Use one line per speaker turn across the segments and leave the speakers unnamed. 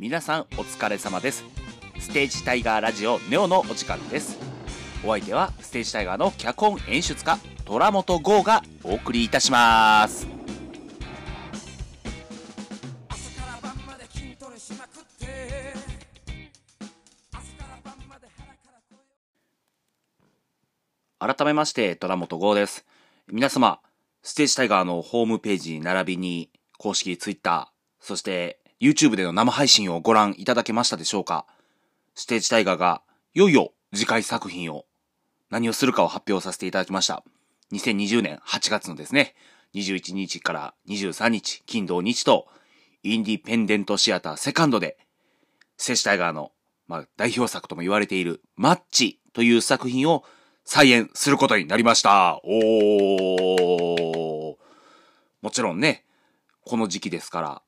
皆さんお疲れ様です。ステージタイガーラジオネオのお時間です。お相手はステージタイガーの脚本演出家虎本剛がお送りいたします。
ま
改めまして虎本剛です。皆様ステージタイガーのホームページ並びに公式ツイッターそして YouTube での生配信をご覧いただけましたでしょうか？ステージタイガーがいよいよ次回作品を何をするかを発表させていただきました。2020年8月のですね、21日から23日、金土日と、インディペンデントシアターセカンドで、ステージタイガーの、まあ、代表作とも言われているマッチという作品を再演することになりました。おー。もちろんね、この時期ですから、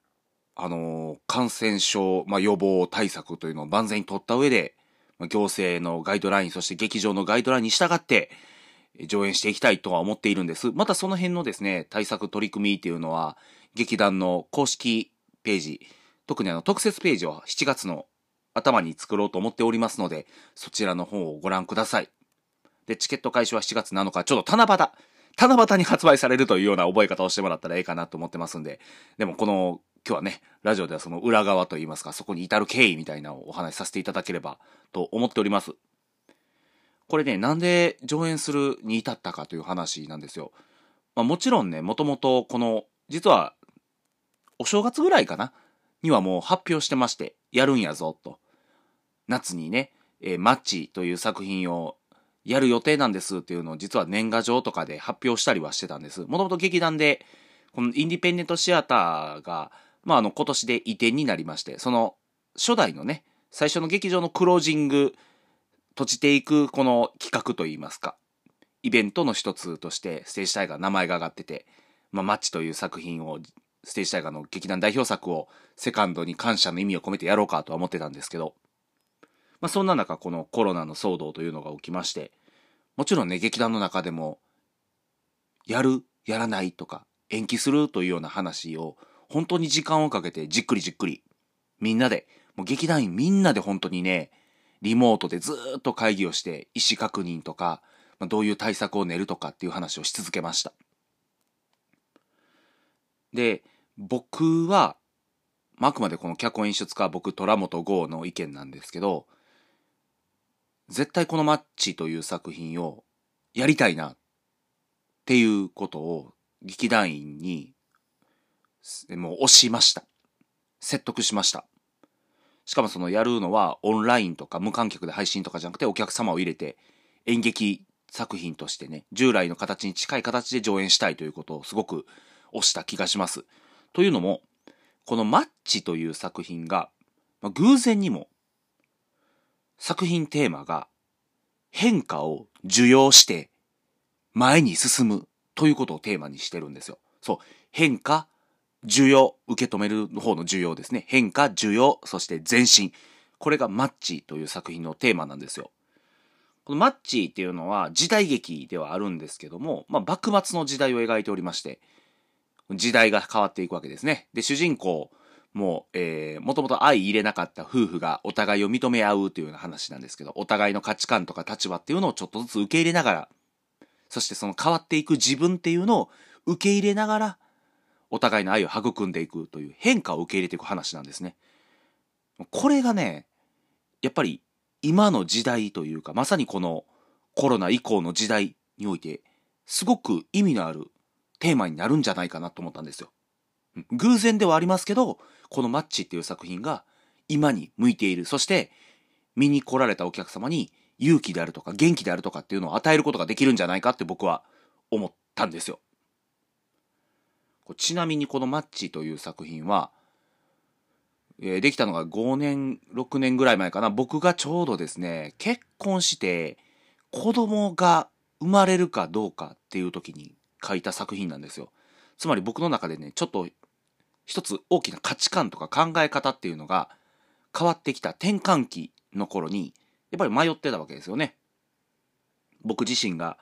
あの感染症、まあ、予防対策というのを万全に取った上で、まあ行政のガイドライン、そして劇場のガイドラインに従って、上演していきたいとは思っているんです。またその辺のですね、対策取り組みっていうのは、劇団の公式ページ、特にあの特設ページを7月の頭に作ろうと思っておりますので、そちらの方をご覧ください。で、チケット開始は7月7日、ちょうど七夕、七夕に発売されるというような覚え方をしてもらったらええかなと思ってますんで、でもこの、今日はね、ラジオではその裏側といいますか、そこに至る経緯みたいなのをお話しさせていただければと思っております。これね、なんで上演するに至ったかという話なんですよ。まあもちろんね、もともとこの、実は、お正月ぐらいかな？にはもう発表してまして、やるんやぞ、と。夏にね、えーマッチという作品をやる予定なんですっていうのを実は年賀状とかで発表したりはしてたんです。もともと劇団で、このインディペンデントシアターが、まあ、あの、今年で移転になりまして、その、初代のね、最初の劇場のクロージング、閉じていくこの企画といいますか、イベントの一つとして、ステージタイガー名前が挙がってて、まあ、マッチという作品を、ステージタイガーの劇団代表作を、セカンドに感謝の意味を込めてやろうかとは思ってたんですけど、まあ、そんな中、このコロナの騒動というのが起きまして、もちろんね、劇団の中でも、やる、やらないとか、延期するというような話を、本当に時間をかけてじっくりじっくり、みんなで、もう劇団員みんなで本当にね、リモートでずっと会議をして、意思確認とか、まあ、どういう対策を練るとかっていう話をし続けました。で、僕は、まああくまでこの脚本演出家僕、虎本剛の意見なんですけど、絶対このマッチという作品をやりたいなっていうことを劇団員にもう押しました。説得しました。しかもそのやるのはオンラインとか無観客で配信とかじゃなくてお客様を入れて演劇作品としてね、従来の形に近い形で上演したいということをすごく押した気がします。というのも、このマッチという作品が、まあ、偶然にも作品テーマが変化を受容して前に進むということをテーマにしてるんですよ。そう。変化、受容、受け止める方の受容ですね。変化、受容、そして前進。これがマッチという作品のテーマなんですよ。このマッチっていうのは時代劇ではあるんですけども、まあ、幕末の時代を描いておりまして、時代が変わっていくわけですね。で、主人公も、えー、もともと相入れなかった夫婦がお互いを認め合うというような話なんですけど、お互いの価値観とか立場っていうのをちょっとずつ受け入れながら、そしてその変わっていく自分っていうのを受け入れながら、お互いの愛を育んでいくという変化を受け入れていく話なんですね。これがね、やっぱり今の時代というか、まさにこのコロナ以降の時代において、すごく意味のあるテーマになるんじゃないかなと思ったんですよ。偶然ではありますけど、このマッチっていう作品が今に向いている。そして、見に来られたお客様に勇気であるとか元気であるとかっていうのを与えることができるんじゃないかって僕は思ったんですよ。ちなみにこのマッチという作品は、えーできたのが5年、6年ぐらい前かな。僕がちょうどですね、結婚して子供が生まれるかどうかっていう時に書いた作品なんですよ。つまり僕の中でね、ちょっと一つ大きな価値観とか考え方っていうのが変わってきた転換期の頃に、やっぱり迷ってたわけですよね。僕自身が、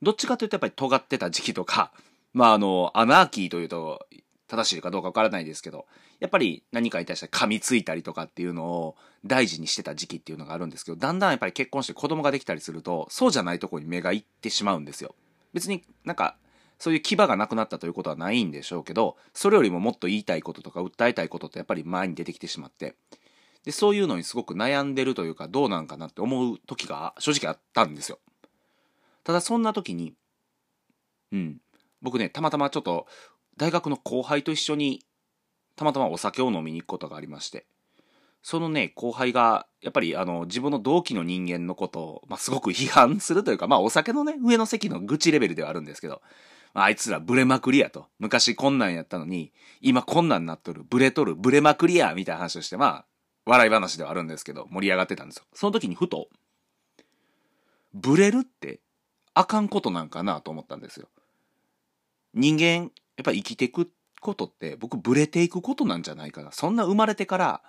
どっちかというとやっぱり尖ってた時期とか、まああの、アナーキーというと正しいかどうかわからないですけど、やっぱり何かに対して噛みついたりとかっていうのを大事にしてた時期っていうのがあるんですけど、だんだんやっぱり結婚して子供ができたりすると、そうじゃないところに目がいってしまうんですよ。別になんか、そういう牙がなくなったということはないんでしょうけど、それよりももっと言いたいこととか訴えたいことってやっぱり前に出てきてしまって、で、そういうのにすごく悩んでるというか、どうなんかなって思う時が正直あったんですよ。ただそんな時に、うん、僕ね、たまたまちょっと大学の後輩と一緒にたまたまお酒を飲みに行くことがありまして。そのね後輩がやっぱりあの自分の同期の人間のことを、まあ、すごく批判するというかまあお酒のね上の席の愚痴レベルではあるんですけど、まあ、あいつらブレまくりやと。昔こんなんやったのに今こんなんなっとる。ブレとる。ブレまくりやみたいな話をしてまあ笑い話ではあるんですけど盛り上がってたんですよ。その時にふとブレるってあかんことなんかなと思ったんですよ。人間やっぱ生きていくことって僕ブレていくことなんじゃないかな。そんな生まれてから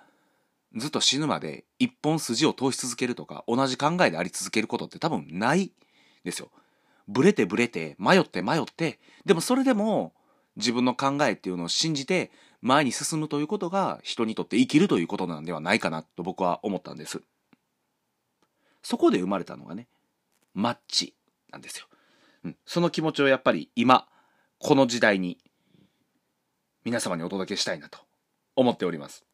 ずっと死ぬまで一本筋を通し続けるとか同じ考えであり続けることって多分ないですよ。ブレてブレて迷って迷ってでもそれでも自分の考えっていうのを信じて前に進むということが人にとって生きるということなんではないかなと僕は思ったんです。そこで生まれたのがねマッチなんですよ、うん、その気持ちをやっぱり今この時代に皆様にお届けしたいなと思っております。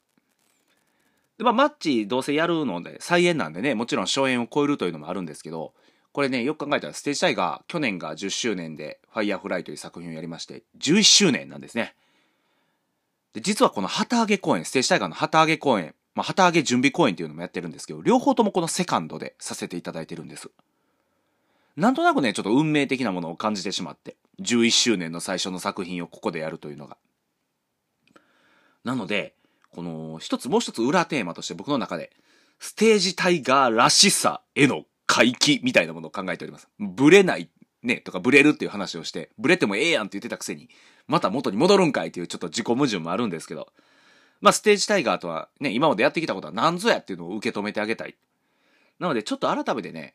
でまあ、マッチどうせやるので再演なんでねもちろん初演を超えるというのもあるんですけどこれねよく考えたらステージタイガー去年が10周年で「ファイヤーフライという作品をやりまして11周年なんですね。で実はこの旗揚げ公演ステージタイガーの旗揚げ公演、まあ、旗揚げ準備公演っていうのもやってるんですけど両方ともこのセカンドでさせていただいてるんです。なんとなくねちょっと運命的なものを感じてしまって。11周年の最初の作品をここでやるというのが。なので、この一つもう一つ裏テーマとして僕の中で、ステージタイガーらしさへの回帰みたいなものを考えております。ブレない、ね、とかブレるっていう話をして、ブレてもええやんって言ってたくせに、また元に戻るんかいっていうちょっと自己矛盾もあるんですけど、まあステージタイガーとはね、今までやってきたことは何ぞやっていうのを受け止めてあげたい。なのでちょっと改めてね、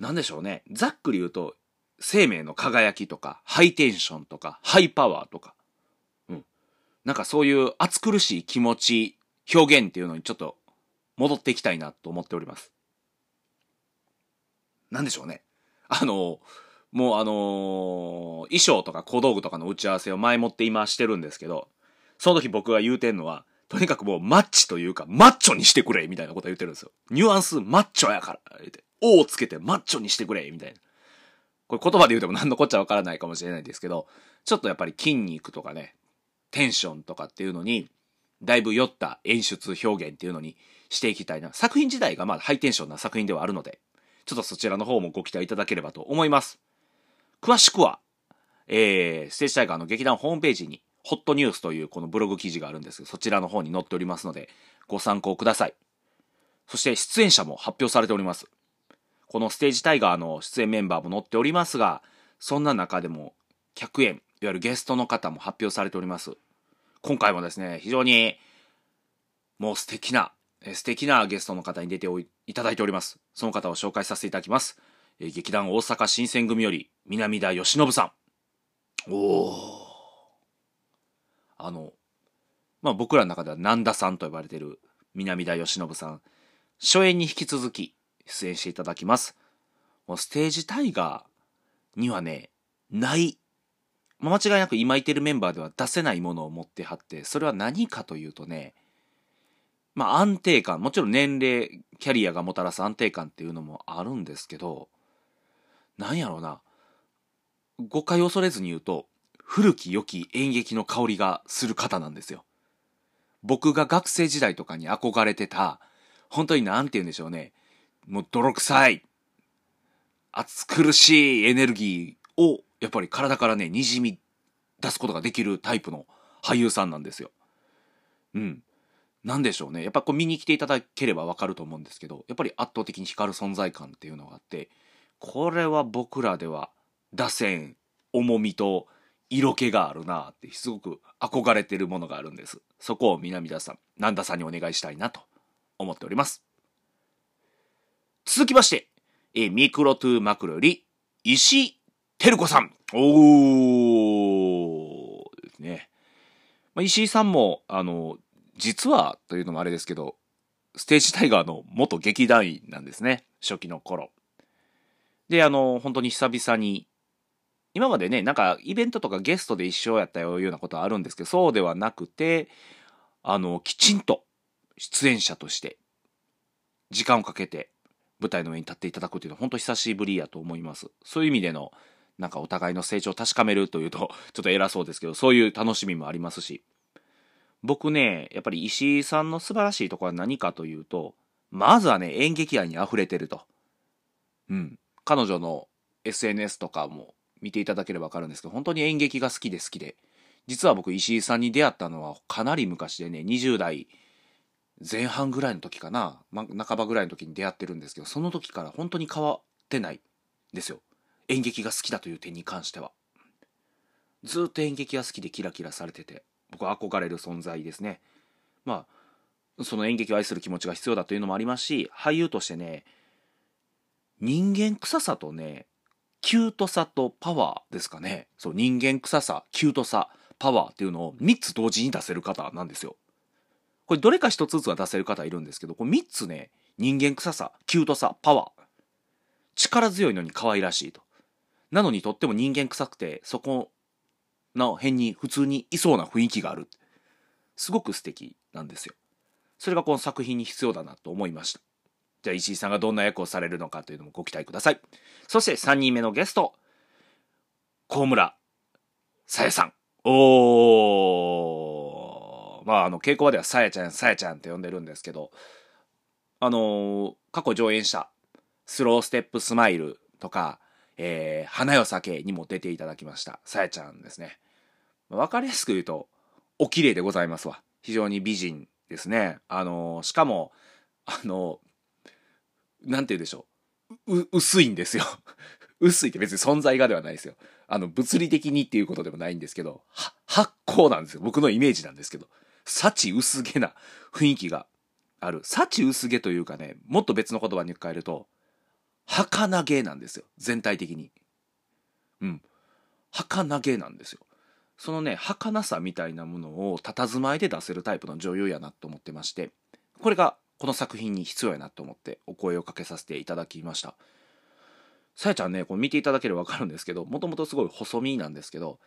なんでしょうね、ざっくり言うと、生命の輝きとか、ハイテンションとか、ハイパワーとか、うん。なんかそういう暑苦しい気持ち、表現っていうのにちょっと戻っていきたいなと思っております。なんでしょうね。あの、もうあのー衣装とか小道具とかの打ち合わせを前もって今してるんですけど、その時僕が言うてんのは、とにかくもうマッチというか、マッチョにしてくれみたいなこと言ってるんですよ。ニュアンスマッチョやから言って、O をつけてマッチョにしてくれみたいな。これ言葉で言うても何のこっちゃわからないかもしれないですけど、ちょっとやっぱり筋肉とかね、テンションとかっていうのに、だいぶ酔った演出表現っていうのにしていきたいな。作品自体がまあハイテンションな作品ではあるので、ちょっとそちらの方もご期待いただければと思います。詳しくは、えー、ステージタイガーの劇団ホームページに、ホットニュースというこのブログ記事があるんですけど、そちらの方に載っておりますので、ご参考ください。そして出演者も発表されております。このステージタイガーの出演メンバーも載っておりますが、そんな中でも、客演、いわゆるゲストの方も発表されております。今回もですね、非常に、もう素敵な、え素敵なゲストの方に出ておいいただいております。その方を紹介させていただきます。えー劇団大阪新選組より、南田義信さん。おー。あの、まあ僕らの中では南田さんと呼ばれている南田義信さん。初演に引き続き出演していただきます。もうステージタイガーにはね、ない、間違いなく今いてるメンバーでは出せないものを持ってはって、それは何かというとね、まあ安定感、もちろん年齢、キャリアがもたらす安定感っていうのもあるんですけど、なんやろうな、誤解を恐れずに言うと、古き良き演劇の香りがする方なんですよ。僕が学生時代とかに憧れてた、本当になんて言うんでしょうね。もう泥臭い、暑苦しいエネルギーを、やっぱり体からね、滲み出すことができるタイプの俳優さんなんですよ。うん。なんでしょうね。やっぱこう見に来ていただければわかると思うんですけど、やっぱり圧倒的に光る存在感っていうのがあって、これは僕らでは打線、重みと色気があるなってすごく憧れてるものがあるんです。そこを南田さん、南田さんにお願いしたいなと思っております。続きまして、えーミクロトゥーマクロより石井照子さん。おー。ね。まあ、石井さんも、あの、実はというのもあれですけど、ステージタイガーの元劇団員なんですね。初期の頃。で、あの、本当に久々に、今までね、なんかイベントとかゲストで一緒やったようなことはあるんですけど、そうではなくて、あの、きちんと出演者として、時間をかけて舞台の上に立っていただくというのは本当久しぶりやと思います。そういう意味での、なんかお互いの成長を確かめるというと、ちょっと偉そうですけど、そういう楽しみもありますし、僕ね、やっぱり石井さんの素晴らしいところは何かというと、まずはね、演劇愛に溢れてると。うん。彼女の SNS とかも見ていただければわかるんですけど、本当に演劇が好きで好きで。実は僕、石井さんに出会ったのはかなり昔でね、20代前半ぐらいの時かな、ま、半ばぐらいの時に出会ってるんですけど、その時から本当に変わってないですよ。演劇が好きだという点に関しては。ずっと演劇が好きでキラキラされてて、僕は憧れる存在ですね。まあ、その演劇を愛する気持ちが必要だというのもありますし、俳優としてね、人間臭さとね、キュートさとパワーですかね。そう、人間臭さ、キュートさ、パワーっていうのを3つ同時に出せる方なんですよ。これどれか1つずつは出せる方いるんですけど、これ3つね、人間臭さ、キュートさ、パワー。力強いのに可愛らしいと。なのにとっても人間臭くて、そこの辺に普通にいそうな雰囲気がある。すごく素敵なんですよ。それがこの作品に必要だなと思いました。じゃあ石井さんがどんな役をされるのかというのもご期待ください。そして3人目のゲスト、高村さやさん。おー。まあ、あの、稽古場ではさやちゃん、さやちゃんって呼んでるんですけど、あのー過去上演した、スローステップスマイルとか、えー、花よ酒にも出ていただきました、さやちゃんですね。わかりやすく言うと、お綺麗でございますわ。非常に美人ですね。あのーしかも、あのーなんて言うでしょう。う、薄いんですよ。薄いって別に存在がではないですよ。あの、物理的にっていうことでもないんですけど、発酵なんですよ。僕のイメージなんですけど。幸薄毛な雰囲気がある。幸薄毛というかね、もっと別の言葉に変えると、儚げなんですよ。全体的に。うん。儚げなんですよ。そのね、儚さみたいなものを佇まいで出せるタイプの女優やなと思ってまして、これがこの作品に必要やなと思ってお声をかけさせていただきました。さやちゃんね、これ見ていただければわかるんですけど、もともとすごい細身なんですけど、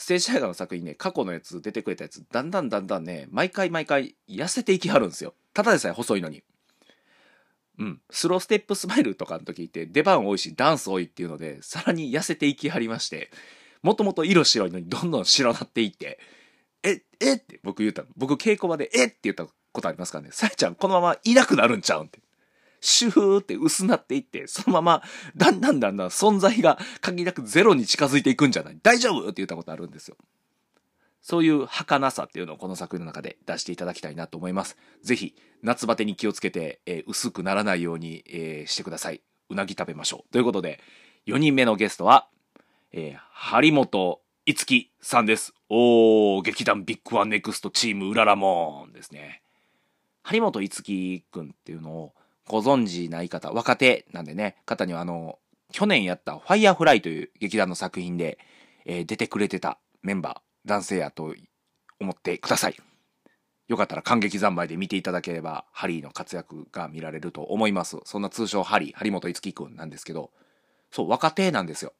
ステージ映画の作品ね、過去のやつ出てくれたやつ、だんだんだんだんね、毎回毎回痩せていきはるんですよ。ただでさえ細いのに。うん。スローステップスマイルとかの時って出番多いしダンス多いっていうので、さらに痩せていきはりまして、もともと色白いのにどんどん白なっていって、え、えって僕言ったの。僕稽古場でえって言ったことありますからね。さやちゃんこのままいなくなるんちゃうんって。シューって薄なっていって、そのまま、だんだんだんだん存在が限りなくゼロに近づいていくんじゃない大丈夫って言ったことあるんですよ。そういう儚さっていうのをこの作品の中で出していただきたいなと思います。ぜひ、夏バテに気をつけて、えー薄くならないように、えーしてください。うなぎ食べましょう。ということで、4人目のゲストは、えー、張本いつきさんです。おー、劇団ビッグワンネクストチームうららもんですね。張本いつきくんっていうのをご存知ない方、若手なんでね、方にはあの、去年やったファイヤーフライという劇団の作品で、えー出てくれてたメンバー、男性やと思ってください。よかったら感激三昧で見ていただければ、ハリーの活躍が見られると思います。そんな通称ハリー、張本いつきくんなんですけど、そう、若手なんですよ。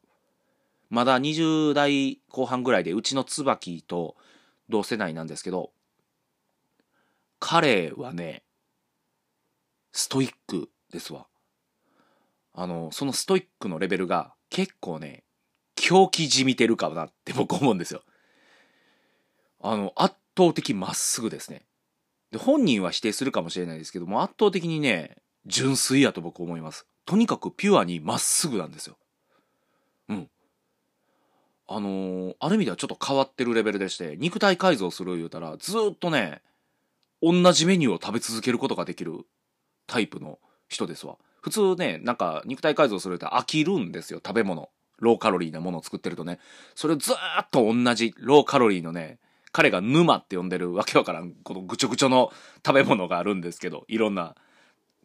まだ20代後半ぐらいで、うちの椿と同世代なんですけど、彼はね、ストイックですわ。あの、そのストイックのレベルが結構ね、狂気じみてるかなって 僕思うんですよ。あの、圧倒的まっすぐですね。で、本人は否定するかもしれないですけども、圧倒的にね、純粋やと僕思います。とにかくピュアにまっすぐなんですよ。うん。あのーある意味ではちょっと変わってるレベルでして、肉体改造する言うたら、ずっとね、同じメニューを食べ続けることができるタイプの人ですわ。普通ね、なんか肉体改造すると飽きるんですよ、食べ物。ローカロリーなものを作ってるとね。それをずーっと同じローカロリーのね、彼が沼って呼んでるわけわからん、このぐちょぐちょの食べ物があるんですけど、いろんな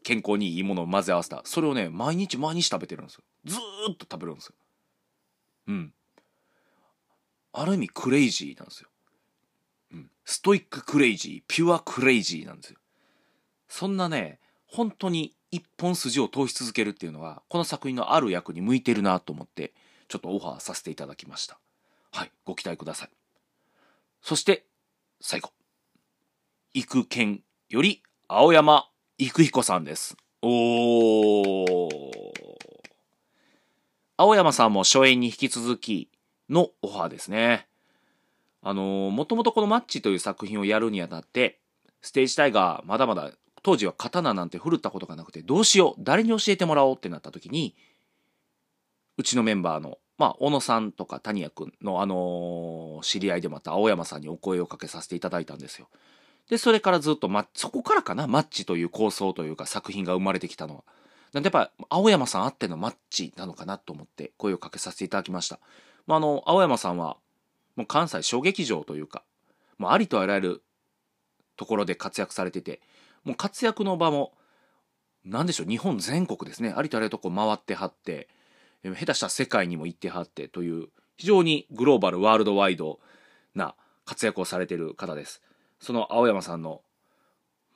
健康にいいものを混ぜ合わせた。それをね、毎日毎日食べてるんですよ。ずーっと食べるんですよ。うん。ある意味クレイジーなんですよ。うんストイッククレイジー、ピュアクレイジーなんですよ。そんなね、本当に一本筋を通し続けるっていうのは、この作品のある役に向いてるなと思って、ちょっとオファーさせていただきました。はい、ご期待ください。そして、最後。育賢より、青山育彦さんです。おー。青山さんも初演に引き続きのオファーですね。あのー、もともとこのマッチという作品をやるにあたって、ステージタイガー、まだまだ、当時は刀なんて振るったことがなくて、どうしよう、誰に教えてもらおうってなった時に、うちのメンバーの、まあ、小野さんとか谷谷くんの、あのー知り合いでもあった青山さんにお声をかけさせていただいたんですよ。で、それからずっと、ま、そこからかな、マッチという構想というか作品が生まれてきたのは。なんでやっぱ、青山さんあってのマッチなのかなと思って声をかけさせていただきました。まあ、あの、青山さんは、もう関西小劇場というか、もうありとあらゆるところで活躍されてて、もう活躍の場も、なんでしょう、日本全国ですね、ありとあらゆるとこ回ってはって、下手した世界にも行ってはってという、非常にグローバル、ワールドワイドな活躍をされている方です。その青山さんの、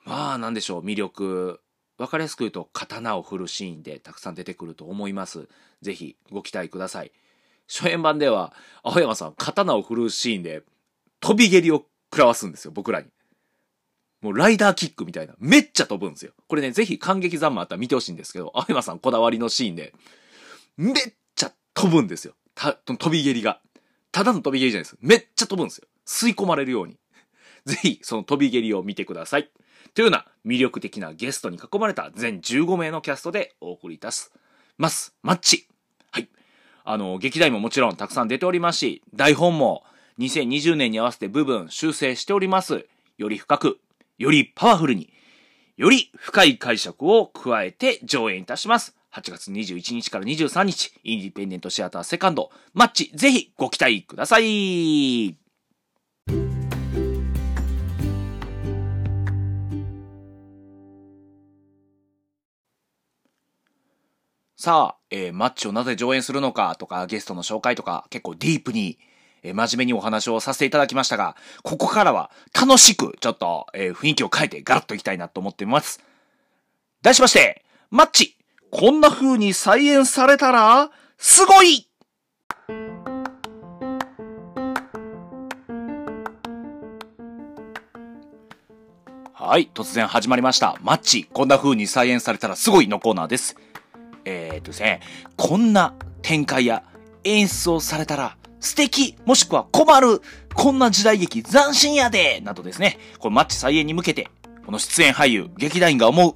まあ、なんでしょう、魅力、わかりやすく言うと、刀を振るシーンでたくさん出てくると思います。ぜひ、ご期待ください。初演版では、青山さん、刀を振るシーンで、飛び蹴りを食らわすんですよ、僕らに。もうライダーキックみたいな。めっちゃ飛ぶんですよ。これね、ぜひ感激三昧あったら見てほしいんですけど、青山さんこだわりのシーンで、めっちゃ飛ぶんですよ。た、飛び蹴りが。ただの飛び蹴りじゃないです。めっちゃ飛ぶんですよ。吸い込まれるように。ぜひ、その飛び蹴りを見てください。というような魅力的なゲストに囲まれた全15名のキャストでお送りいたします。マッチ。はい。あの、劇団ももちろんたくさん出ておりますし、台本も2020年に合わせて部分修正しております。より深く、よりパワフルに、より深い解釈を加えて上演いたします。8月21日から23日、インディペンデントシアターセカンド、マッチ、ぜひご期待ください。さあ、えーマッチをなぜ上演するのかとか、ゲストの紹介とか、結構ディープに、え真面目にお話をさせていただきましたが、ここからは楽しく、ちょっと、えー雰囲気を変えてガラッといきたいなと思っています。題しまして、マッチこんな風に再演されたら、すごいはい、突然始まりました。マッチこんな風に再演されたらすごいのコーナーです。えー、っとですね、こんな展開や演出をされたら素敵もしくは困るこんな時代劇斬新やでなどですね、このマッチ再演に向けて、この出演俳優、劇団員が思う、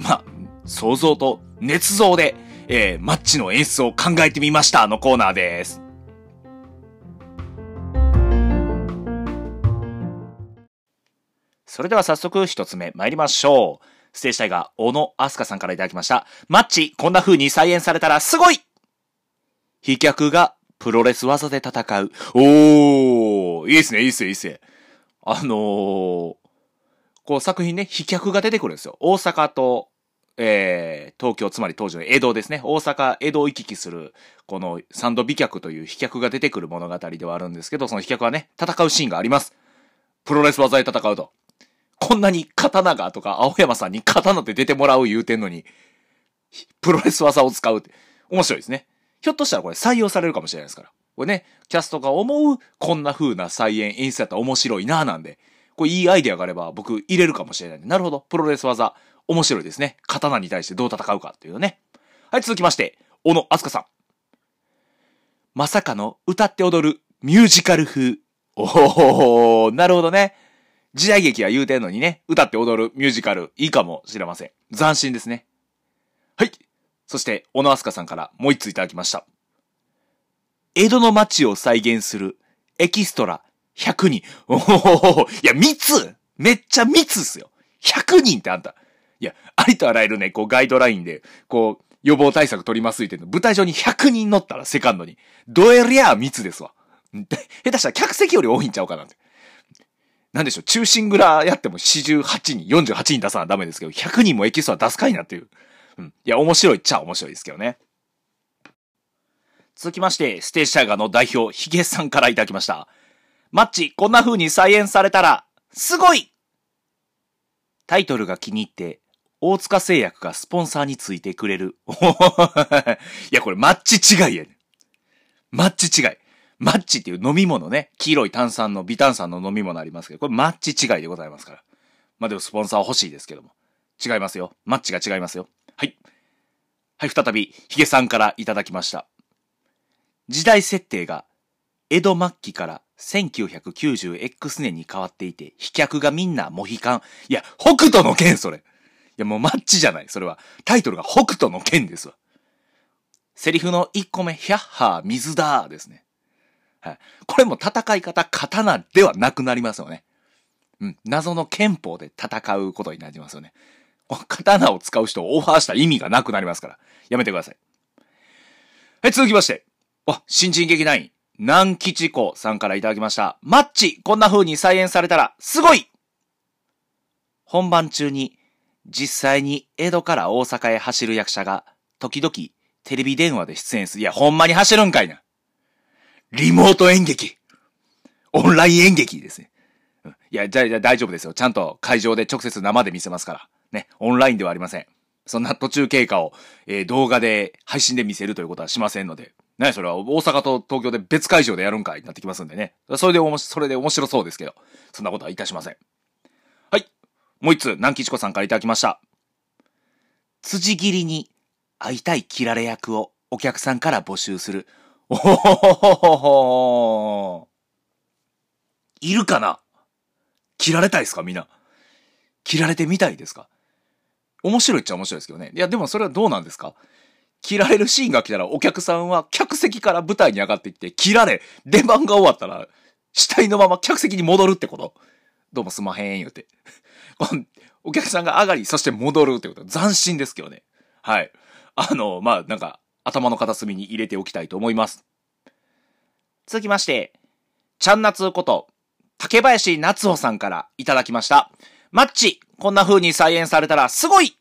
まあ、想像と捏造で、えー、マッチの演出を考えてみましたのコーナーです。それでは早速一つ目参りましょう。ステージタイガー、小野飛鳥さんからいただきました。マッチ、こんな風に再演されたらすごい飛脚がプロレス技で戦う。おー、いいですね、いいですね、いいですね。あのー、こう作品ね、飛脚が出てくるんですよ。大阪と、えー、東京、つまり当時の江戸ですね。大阪、江戸を行き来する、この三度飛脚という飛脚が出てくる物語ではあるんですけど、その飛脚はね、戦うシーンがあります。プロレス技で戦うと。こんなに刀がとか、青山さんに刀で出てもらう言うてんのに、プロレス技を使うって、面白いですね。ひょっとしたらこれ採用されるかもしれないですから。これね、キャストが思う、こんな風な再演演出やったら面白いなぁなんで、これいいアイデアがあれば僕入れるかもしれないんで。なるほど、プロレス技、面白いですね。刀に対してどう戦うかっていうね。はい、続きまして、小野あすかさん。まさかの歌って踊るミュージカル風。おー、なるほどね。時代劇は言うてんのにね、歌って踊るミュージカル、いいかもしれません。斬新ですね。はい。そして、小野あすかさんからもう一ついただきました。江戸の街を再現するエキストラ100人。おおいや、密めっちゃ密っすよ。100人ってあんた。いや、ありとあらゆるね、こうガイドラインで、こう、予防対策取りますっての舞台上に100人乗ったらセカンドに。どえりゃあ密ですわ。下手したら客席より多いんちゃうかなって。なんでしょう、中心蔵やっても48人、48人出さなダメですけど、100人もエキストラ出すかいなっていう。うん。いや、面白いっちゃ面白いですけどね。続きまして、ステージタイガーの代表、ヒゲさんからいただきました。マッチ、こんな風に再演されたら、すごいタイトルが気に入って、大塚製薬がスポンサーについてくれる。いや、これマッチ違いやね。マッチ違い。マッチっていう飲み物ね。黄色い炭酸の、微炭酸の飲み物ありますけど、これマッチ違いでございますから。まあでもスポンサー欲しいですけども。違いますよ。マッチが違いますよ。はい。はい、再び、ヒゲさんからいただきました。時代設定が、江戸末期から 1990X 年に変わっていて、飛脚がみんなモヒカン。いや、北斗の剣それ。いや、もうマッチじゃない。それは。タイトルが北斗の剣ですわ。セリフの1個目、ヒャッハー、水だーですね。はい。これも戦い方、刀ではなくなりますよね。うん。謎の憲法で戦うことになりますよね。刀を使う人をオファーした意味がなくなりますから。やめてください。はい、続きまして。あ、新人劇団員、南吉子さんからいただきました。マッチ、こんな風に再演されたら、すごい本番中に、実際に江戸から大阪へ走る役者が、時々、テレビ電話で出演する。いや、ほんまに走るんかいな。リモート演劇。オンライン演劇ですね。いや、じゃ、じゃあ大丈夫ですよ。ちゃんと会場で直接生で見せますから。ね、オンラインではありません。そんな途中経過を、えー動画で配信で見せるということはしませんので。ね、それは大阪と東京で別会場でやるんかいになってきますんでね。それでおもし、それで面白そうですけど。そんなことはいたしません。はい。もう一つ、南吉子さんからいただきました。辻切りに会いたい切られ役をお客さんから募集する。おほほほほほいるかな？切られたいですか？みんな。切られてみたいですか？面白いっちゃ面白いですけどね。いや、でもそれはどうなんですか？切られるシーンが来たらお客さんは客席から舞台に上がってきて、切られ、出番が終わったら、死体のまま客席に戻るってこと？どうもすまへん言うて。お客さんが上がり、そして戻るってこと。斬新ですけどね。はい。あの、まあ、なんか、頭の片隅に入れておきたいと思います。続きまして、ちゃんなつこと、竹林夏穂さんからいただきました。マッチ、こんな風に再演されたらすごい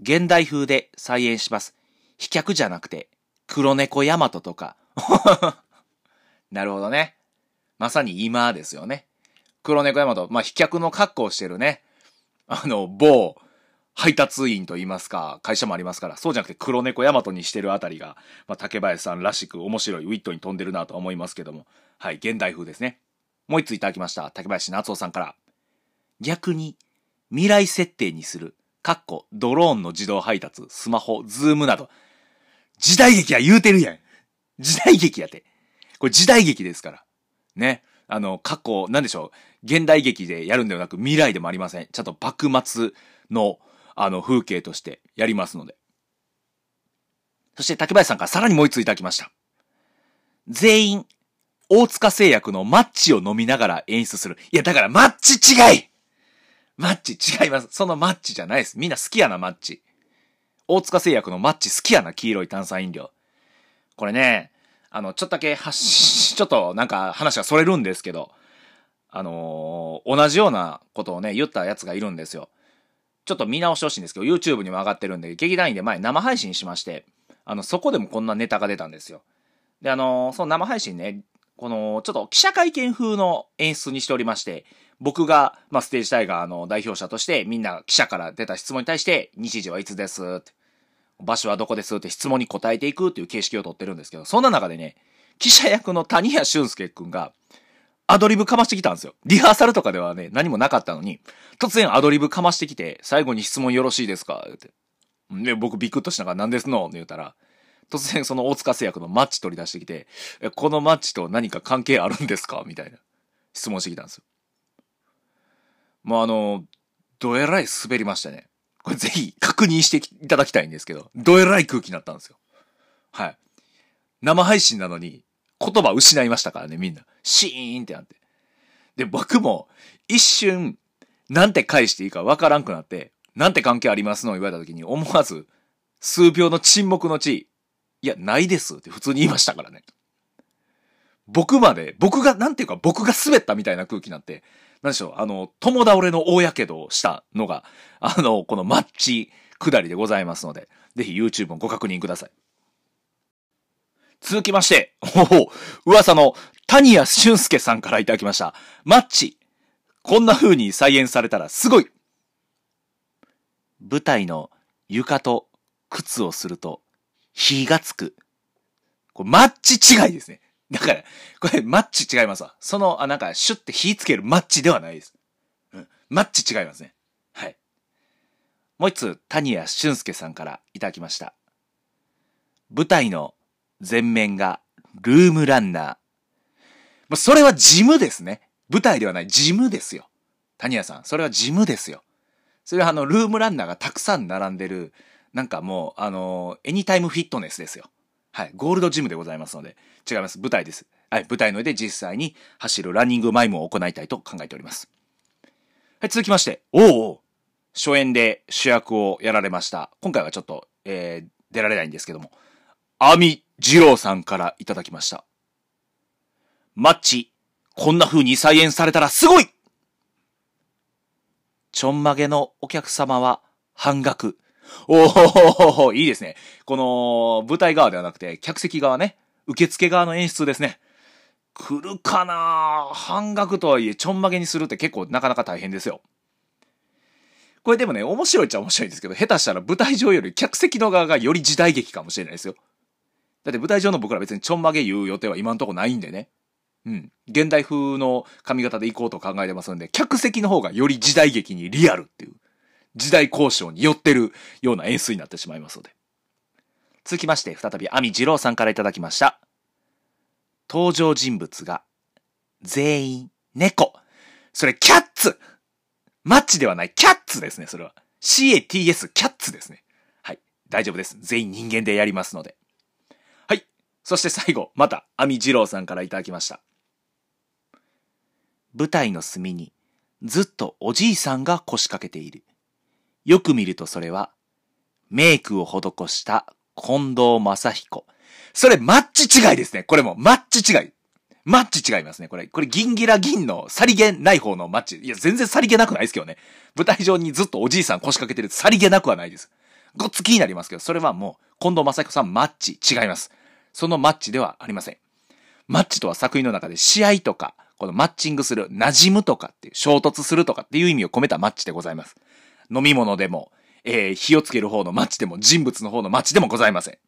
現代風で再演します。飛脚じゃなくて、黒猫ヤマトとか。なるほどね。まさに今ですよね。黒猫ヤマト、まあ、飛脚の格好をしてるね。あの、某、配達員と言いますか、会社もありますから、そうじゃなくて黒猫ヤマトにしてるあたりが、まあ、竹林さんらしく面白いウィットに飛んでるなとは思いますけども。はい、現代風ですね。もう一ついただきました。竹林夏夫さんから。逆に、未来設定にする。かっこ、ドローンの自動配達、スマホ、ズームなど。時代劇は言うてるやん。時代劇やて。これ時代劇ですから。ね。あの、過去、なんでしょう。現代劇でやるんではなく未来でもありません。ちゃんと幕末の、あの、風景としてやりますので。そして竹林さんからさらにもう一ついただきました。全員、大塚製薬のマッチを飲みながら演出する。いや、だからマッチ違いマッチ違います。そのマッチじゃないです。みんな好きやな、マッチ。大塚製薬のマッチ好きやな、黄色い炭酸飲料。これね、あの、ちょっとだけ、はし、ちょっとなんか話がそれるんですけど、あのー同じようなことをね、言ったやつがいるんですよ。ちょっと見直してほしいんですけど、YouTube にも上がってるんで、劇団員で前生配信しまして、あの、そこでもこんなネタが出たんですよ。で、あのーその生配信ね、この、ちょっと記者会見風の演出にしておりまして、僕が、まあ、ステージタイガーの代表者として、みんな記者から出た質問に対して、日時はいつです？って、場所はどこです？って質問に答えていくっていう形式をとってるんですけど、そんな中でね、記者役の谷谷俊介くんが、アドリブかましてきたんですよ。リハーサルとかではね、何もなかったのに、突然アドリブかましてきて、最後に質問よろしいですか？って。で、僕ビクッとしながら何ですの？って言ったら、突然その大塚製薬のマッチ取り出してきて、このマッチと何か関係あるんですか？みたいな質問してきたんですよ。もうあの、どえらい滑りましたね。これぜひ確認していただきたいんですけど、どえらい空気になったんですよ。はい。生配信なのに言葉失いましたからね、みんな。シーンってなって。で、僕も一瞬、なんて返していいかわからんくなって、なんて関係ありますの？言われた時に思わず、数秒の沈黙の地、いや、ないですって普通に言いましたからね。僕まで、僕が、なんていうか僕が滑ったみたいな空気になって、なんでしょう、あの、友倒れの大やけどをしたのが、あの、このマッチ下りでございますので、ぜひ YouTube をご確認ください。続きまして、おお、噂の谷谷俊介さんからいただきました。マッチ。こんな風に再現されたらすごい舞台の床と靴をすると火がつく。これマッチ違いですね。だから、これマッチ違いますわ。その、あ、なんか、シュッて火つけるマッチではないです。うん。マッチ違いますね。はい。もう一つ、谷谷俊介さんからいただきました。舞台の前面がルームランナー。まあ、それはジムですね。舞台ではないジムですよ。谷谷さん、それはジムですよ。それはあの、ルームランナーがたくさん並んでる、なんかもう、あの、エニタイムフィットネスですよ。はい。ゴールドジムでございますので、違います。舞台です。はい。舞台の上で実際に走るランニングマイムを行いたいと考えております。はい。続きまして、おうお初演で主役をやられました。今回はちょっと、えー、出られないんですけども、アミ二郎さんからいただきました。マッチ、こんな風に再演されたらすごいちょんまげのお客様は半額。おおいいですね。この舞台側ではなくて、客席側ね、受付側の演出ですね。来るかな？半額とはいえ、ちょんまげにするって結構なかなか大変ですよ。これでもね、面白いっちゃ面白いんですけど、下手したら舞台上より客席の側がより時代劇かもしれないですよ。だって舞台上の僕ら別にちょんまげ言う予定は今んとこないんでね。うん。現代風の髪型で行こうと考えてますんで、客席の方がより時代劇にリアルっていう、時代交渉に寄ってるような演出になってしまいますので。続きまして、再び、アミ二郎さんからいただきました。登場人物が、全員、猫。それ、キャッツマッチではない、キャッツですね、それは。CATS、キャッツですね。はい。大丈夫です。全員人間でやりますので。はい。そして最後、また、アミ二郎さんからいただきました。舞台の隅に、ずっとおじいさんが腰掛けている。よく見るとそれは、メイクを施した近藤正彦。それ、マッチ違いですね。これも、マッチ違い。マッチ違いますね。これ、これ、銀ギラ銀のさりげない方のマッチ。いや、全然さりげなくないですけどね。舞台上にずっとおじいさん腰掛けてるさりげなくはないです。ごっつ気になりますけど、それはもう、近藤正彦さんマッチ違います。そのマッチではありません。マッチとは作品の中で試合とか、このマッチングする、馴染むとかっていう、衝突するとかっていう意味を込めたマッチでございます。飲み物でも、えー、火をつける方のマッチでも、人物の方のマッチでもございません。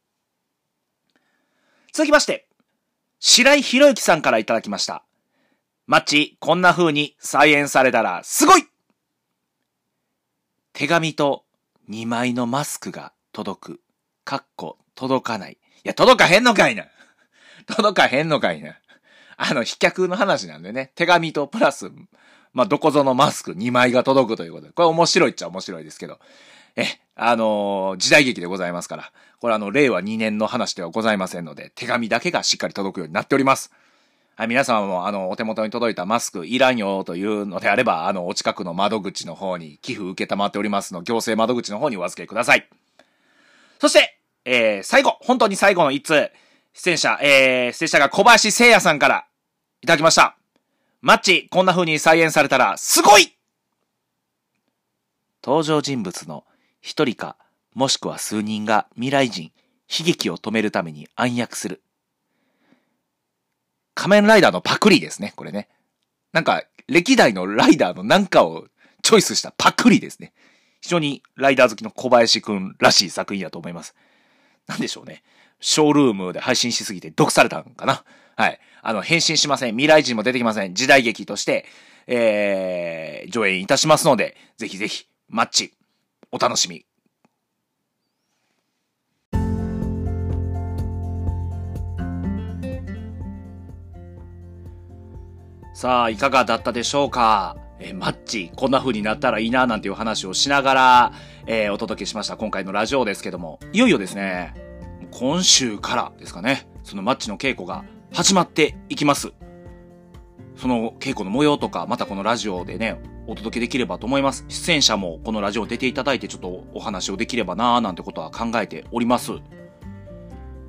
続きまして、白井博之さんからいただきました。マッチ、こんな風に再演されたら、すごい手紙と2枚のマスクが届く。かっこ、届かない。いや、届かへんのかいな。届かへんのかいな。あの、飛脚の話なんでね。手紙とプラス、まあ、どこぞのマスク2枚が届くということで。これ面白いっちゃ面白いですけど。え、あのー時代劇でございますから。これあの、令和2年の話ではございませんので、手紙だけがしっかり届くようになっております。はい、皆様もあの、お手元に届いたマスクいらんよというのであれば、あの、お近くの窓口の方に寄付受けたまっておりますの、行政窓口の方にお預けください。そして、えー、最後、本当に最後の一通、出演者、えー、出演者が小林聖也さんからいただきました。マッチ、こんな風に再演されたら、すごい登場人物の一人か、もしくは数人が未来人、悲劇を止めるために暗躍する。仮面ライダーのパクリですね、これね。なんか、歴代のライダーのなんかをチョイスしたパクリですね。非常にライダー好きの小林くんらしい作品だと思います。なんでしょうね。ショールームで配信しすぎて毒されたんかなはい。あの、変身しません。未来人も出てきません。時代劇として、えー、上演いたしますので、ぜひぜひ、マッチ、お楽しみ。さあ、いかがだったでしょうか？えーマッチ、こんな風になったらいいな、なんていう話をしながら、えーお届けしました。今回のラジオですけども、いよいよですね、今週からですかね、そのマッチの稽古が始まっていきます。その稽古の模様とか、またこのラジオでね、お届けできればと思います。出演者もこのラジオ出ていただいてちょっとお話をできればなーなんてことは考えております。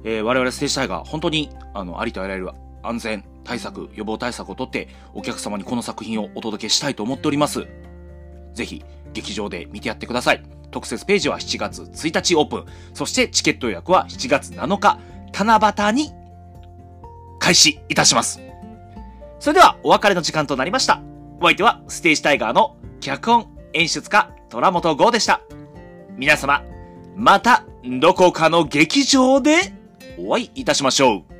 えー我々ステージ隊が本当にあのありとあらゆる安全対策、予防対策をとってお客様にこの作品をお届けしたいと思っております。ぜひ劇場で見てやってください。特設ページは7月1日オープン。そしてチケット予約は7月7日、七夕に開始いたします。それではお別れの時間となりました。お相手はステージタイガーの脚本演出家虎本剛でした。皆様、またどこかの劇場でお会いいたしましょう。